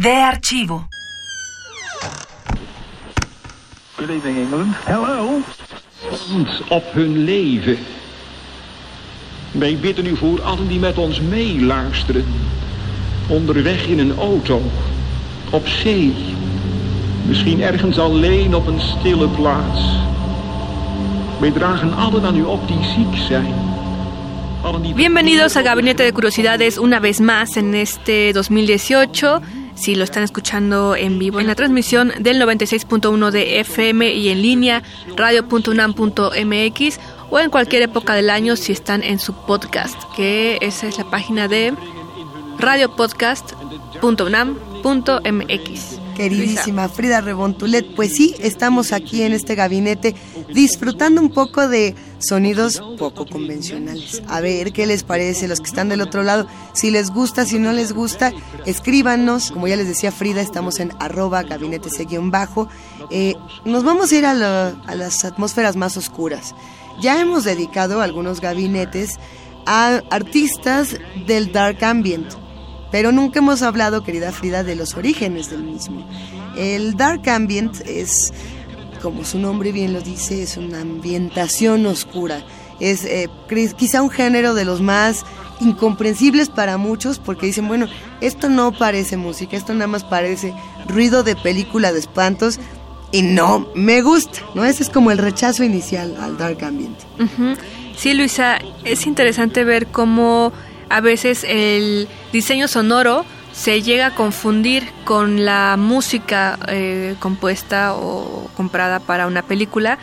De archivo. Good evening, England. Hello. op hun leven. Wij bidden u voor allen die met ons meeluisteren. Onderweg in een auto. Op zee. Misschien ergens alleen op een stille plaats. Wij dragen allen aan u op die ziek zijn. Allen die Bienvenidos a Gabinete de Curiosidades una vez más en este 2018. Si lo están escuchando en vivo en la transmisión del 96.1 de FM y en línea radio.unam.mx o en cualquier época del año si están en su podcast, que esa es la página de radiopodcast.unam.mx. Queridísima Frida Rebontulet, pues sí, estamos aquí en este gabinete disfrutando un poco de sonidos poco convencionales. A ver qué les parece los que están del otro lado. Si les gusta, si no les gusta, escríbanos. Como ya les decía Frida, estamos en arroba gabinete bajo. Eh, nos vamos a ir a, a las atmósferas más oscuras. Ya hemos dedicado algunos gabinetes a artistas del dark ambient. Pero nunca hemos hablado, querida Frida, de los orígenes del mismo. El dark ambient es, como su nombre bien lo dice, es una ambientación oscura. Es eh, quizá un género de los más incomprensibles para muchos porque dicen, bueno, esto no parece música, esto nada más parece ruido de película de espantos y no me gusta, ¿no? Ese es como el rechazo inicial al dark ambient. Ujú. Sí, Luisa, es interesante ver cómo a veces el diseño sonoro se llega a confundir con la música eh, compuesta o comprada para una película.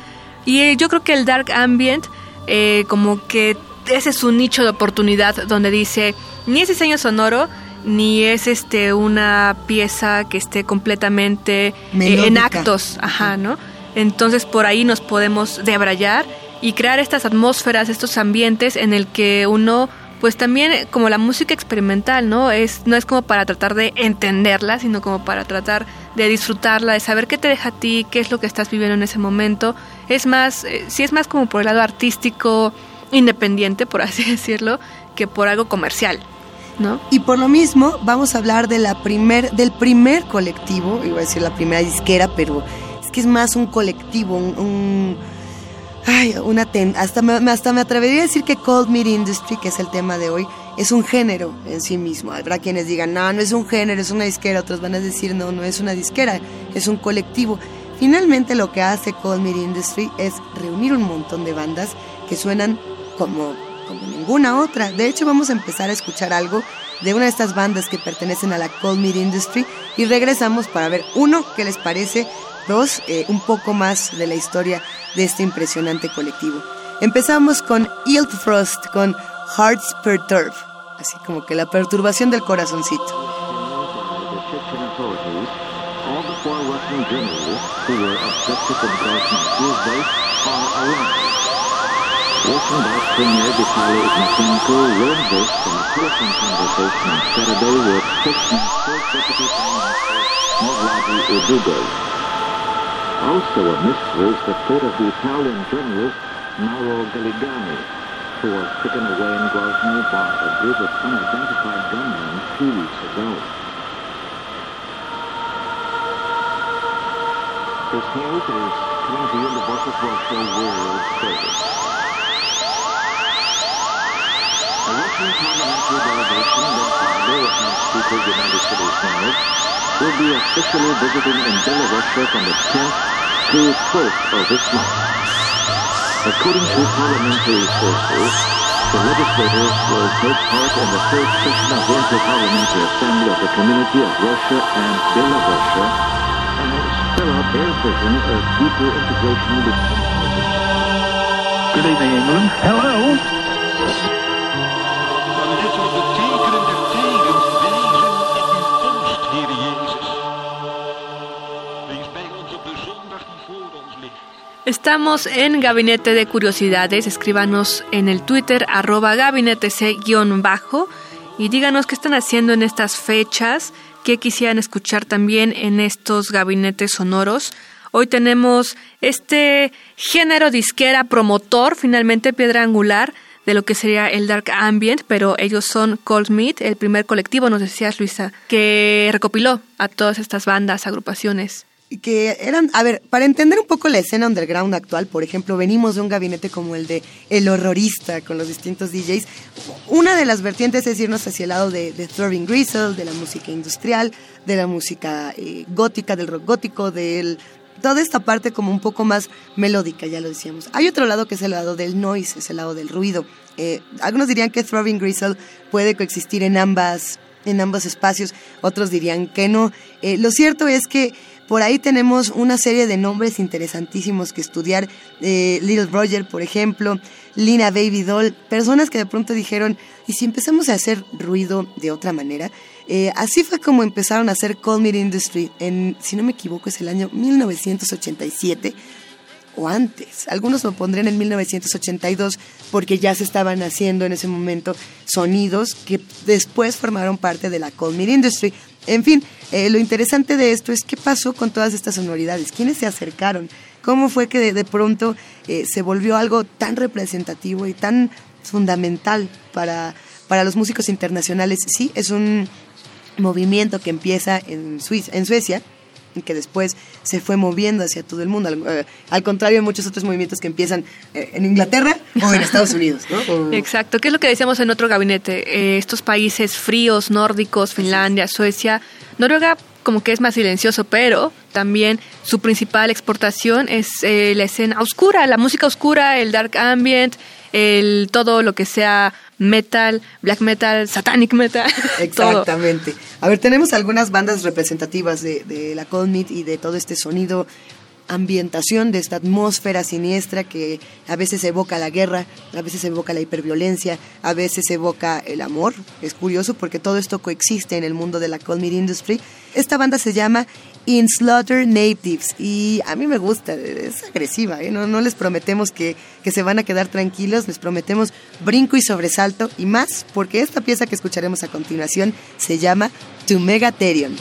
Y eh, yo creo que el dark ambient, eh, como que ese es un nicho de oportunidad donde dice, ni es diseño sonoro, ni es este una pieza que esté completamente eh, en actos, ajá, ¿no? Entonces por ahí nos podemos debrayar y crear estas atmósferas, estos ambientes en el que uno, pues también eh, como la música experimental, ¿no? Es, no es como para tratar de entenderla, sino como para tratar de disfrutarla, de saber qué te deja a ti, qué es lo que estás viviendo en ese momento. Es más, eh, sí es más como por el lado artístico, independiente, por así decirlo, que por algo comercial, ¿no? Y por lo mismo vamos a hablar de la primer, del primer colectivo, iba a decir la primera disquera, pero es que es más un colectivo, un, un- ay, una ten- hasta me, hasta me atrevería a decir que Cold Meat Industry, que es el tema de hoy, es un género en sí mismo. Habrá quienes digan, no, no es un género, es una disquera, otros van a decir, no, no es una disquera, es un colectivo. Finalmente lo que hace Cold Meat Industry es reunir un montón de bandas que suenan como, como ninguna otra. De hecho, vamos a empezar a escuchar algo de una de estas bandas que pertenecen a la Cold Meat Industry y regresamos para ver, uno, qué les parece, dos, eh, un poco más de la historia de este impresionante colectivo. Empezamos con Frost, con Hearts Perturb, así como que la perturbación del corazoncito. authorities, all the. Also a mystery is the fate of the Italian journalist Mauro Galligani, who was taken away in Grozny by a group of unidentified gunmen two weeks ago. This news is coming to you in the Voice of Russia World Service. A Russian parliamentary delegation led by House Speaker Gennady Seleznyov will be officially visiting in Belarusia from the 10th to 12th of this month. According to parliamentary sources, the legislators will take part in the third session of the Inter-Parliamentary Assembly of the Community of Russia and Belarusia and spell out their vision of deeper integration between Good evening, England. Hello. Estamos en Gabinete de Curiosidades. Escríbanos en el Twitter arroba gabinete bajo y díganos qué están haciendo en estas fechas, qué quisieran escuchar también en estos gabinetes sonoros. Hoy tenemos este género disquera promotor, finalmente piedra angular de lo que sería el Dark Ambient, pero ellos son Cold Meat, el primer colectivo, nos decías Luisa, que recopiló a todas estas bandas, agrupaciones que eran, a ver, para entender un poco la escena underground actual, por ejemplo, venimos de un gabinete como el de El Horrorista con los distintos DJs. Una de las vertientes es irnos hacia el lado de, de Throbbing Gristle, de la música industrial, de la música eh, gótica, del rock gótico, del toda esta parte como un poco más melódica, ya lo decíamos. Hay otro lado que es el lado del noise, es el lado del ruido. Eh, algunos dirían que Throbbing Gristle puede coexistir en ambas en ambos espacios, otros dirían que no. Eh, lo cierto es que por ahí tenemos una serie de nombres interesantísimos que estudiar. Eh, Little Roger, por ejemplo, Lina Baby Doll, personas que de pronto dijeron, ¿y si empezamos a hacer ruido de otra manera? Eh, así fue como empezaron a hacer Call Me Industry en, si no me equivoco, es el año 1987 o antes. Algunos lo pondrían en 1982 porque ya se estaban haciendo en ese momento sonidos que después formaron parte de la Cold Industry. En fin, eh, lo interesante de esto es qué pasó con todas estas sonoridades, quiénes se acercaron, cómo fue que de, pronto eh, se volvió algo tan representativo y tan fundamental para, para los músicos internacionales. Sí, es un movimiento que empieza en, Suiza, en Suecia, que después se fue moviendo hacia todo el mundo. Al, eh, contrario de muchos otros movimientos que empiezan eh, en Inglaterra o en Estados Unidos. ¿no? Exacto, ¿qué es lo que decíamos en otro gabinete? Eh, estos países fríos, nórdicos, Finlandia, Suecia, Noruega como que es más silencioso, pero también su principal exportación es la escena oscura, la música oscura, el dark ambient, el todo lo que sea metal, black metal, satanic metal. Exactamente. A ver, tenemos algunas bandas representativas de, de la Cold Meat y de todo este sonido ambientación de esta atmósfera siniestra que a veces evoca la guerra, a veces evoca la hiperviolencia, a veces evoca el amor. Es curioso porque todo esto coexiste en el mundo de la Cold Meat Industry. Esta banda se llama In Slaughter Natives. Y a mí me gusta, es agresiva, ¿eh? no, no les prometemos que, que se van a quedar tranquilos, les prometemos brinco y sobresalto y más, porque esta pieza que escucharemos a continuación se llama To Megatherion.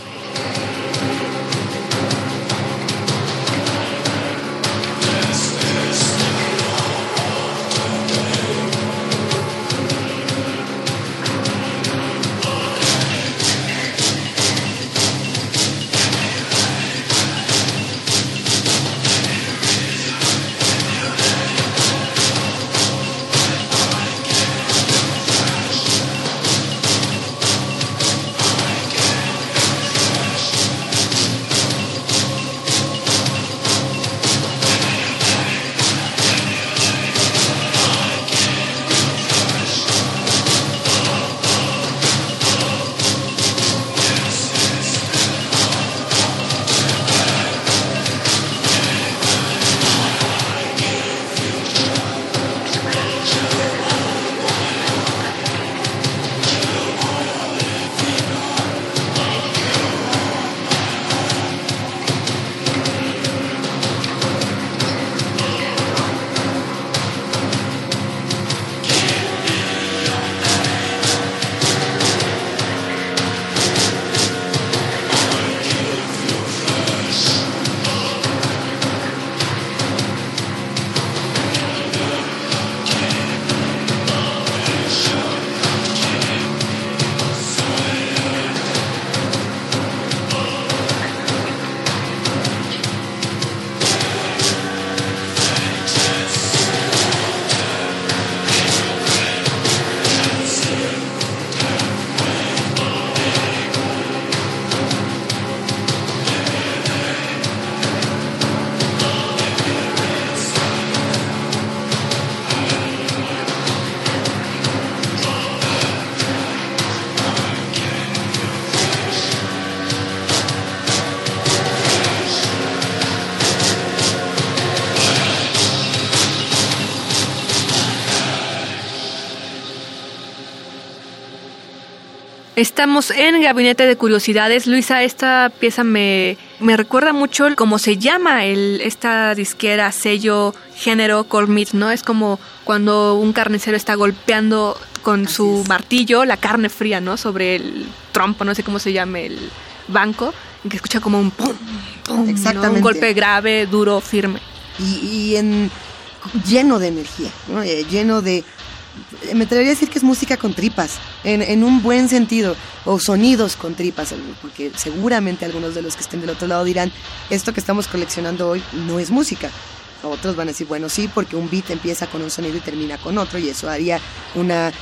Estamos en Gabinete de Curiosidades. Luisa, esta pieza me, me recuerda mucho cómo se llama el, esta disquera, sello, género, Colmit, ¿no? Es como cuando un carnicero está golpeando con su martillo la carne fría, ¿no? Sobre el trompo, no sé cómo se llame el banco, y que escucha como un pum, pum, ¿no? Exactamente. Un golpe grave, duro, firme. y, y en lleno de energía, ¿no? Eh, lleno de me atrevería a decir que es música con tripas, en, en, un buen sentido, o sonidos con tripas, porque seguramente algunos de los que estén del otro lado dirán, esto que estamos coleccionando hoy no es música. Otros van a decir, bueno, sí, porque un beat empieza con un sonido y termina con otro, y eso haría una,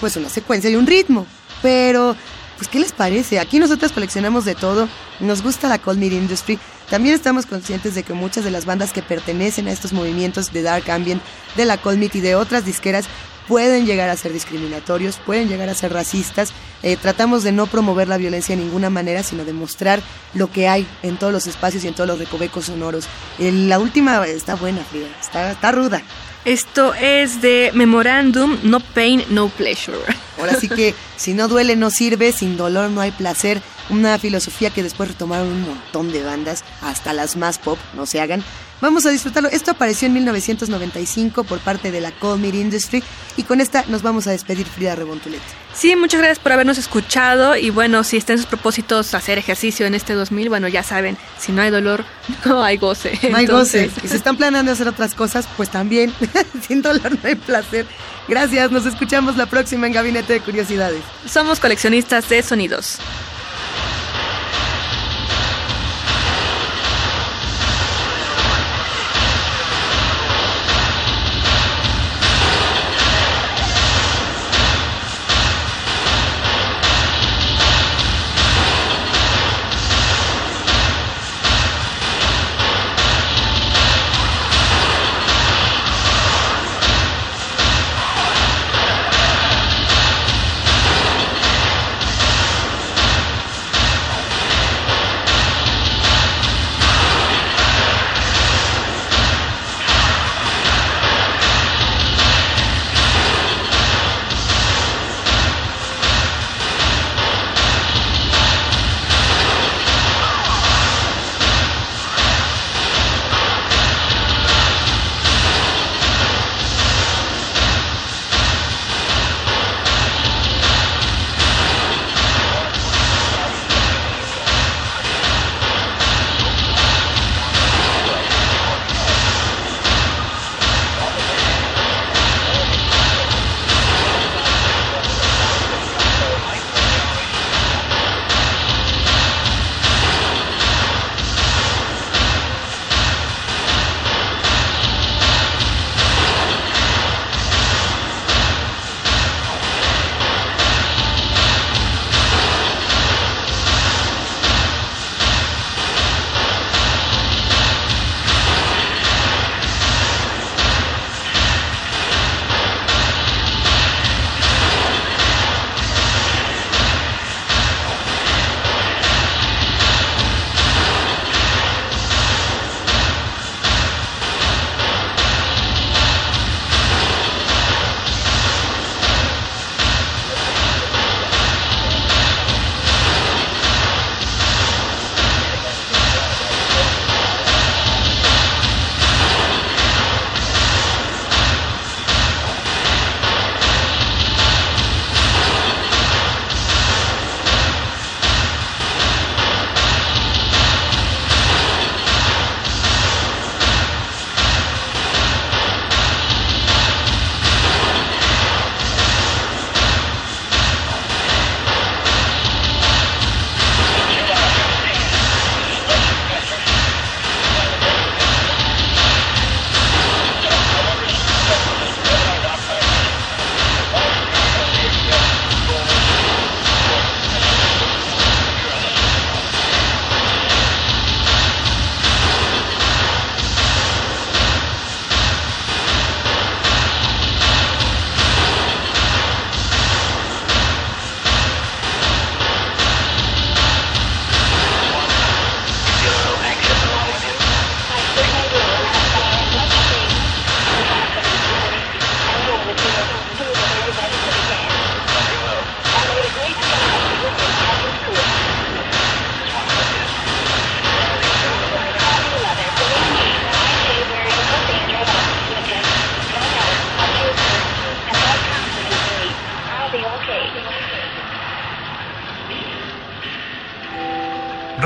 pues una secuencia y un ritmo. Pero, pues, ¿qué les parece? Aquí nosotros coleccionamos de todo, nos gusta la Cold Meat Industry, también estamos conscientes de que muchas de las bandas que pertenecen a estos movimientos de Dark Ambient, de la Cold Meat y de otras disqueras pueden llegar a ser discriminatorios, pueden llegar a ser racistas. Eh, tratamos de no promover la violencia de ninguna manera, sino de mostrar lo que hay en todos los espacios y en todos los recovecos sonoros. Eh, la última está buena, Frida, está, está ruda. Esto es de Memorandum, No Pain, No Pleasure. Ahora sí que si no duele no sirve, sin dolor no hay placer. Una filosofía que después retomaron un montón de bandas, hasta las más pop, no se hagan. Vamos a disfrutarlo. Esto apareció en 1995 por parte de la Cold Meat Industry y con esta nos vamos a despedir Frida Rebontulet. Sí, muchas gracias por habernos escuchado y bueno, si está en sus propósitos hacer ejercicio en este 2000, bueno, ya saben, si no hay dolor, no hay goce. No hay Entonces... goce. Y si están planeando hacer otras cosas, pues también, sin dolor no hay placer. Gracias, nos escuchamos la próxima en Gabinete de Curiosidades. Somos coleccionistas de sonidos.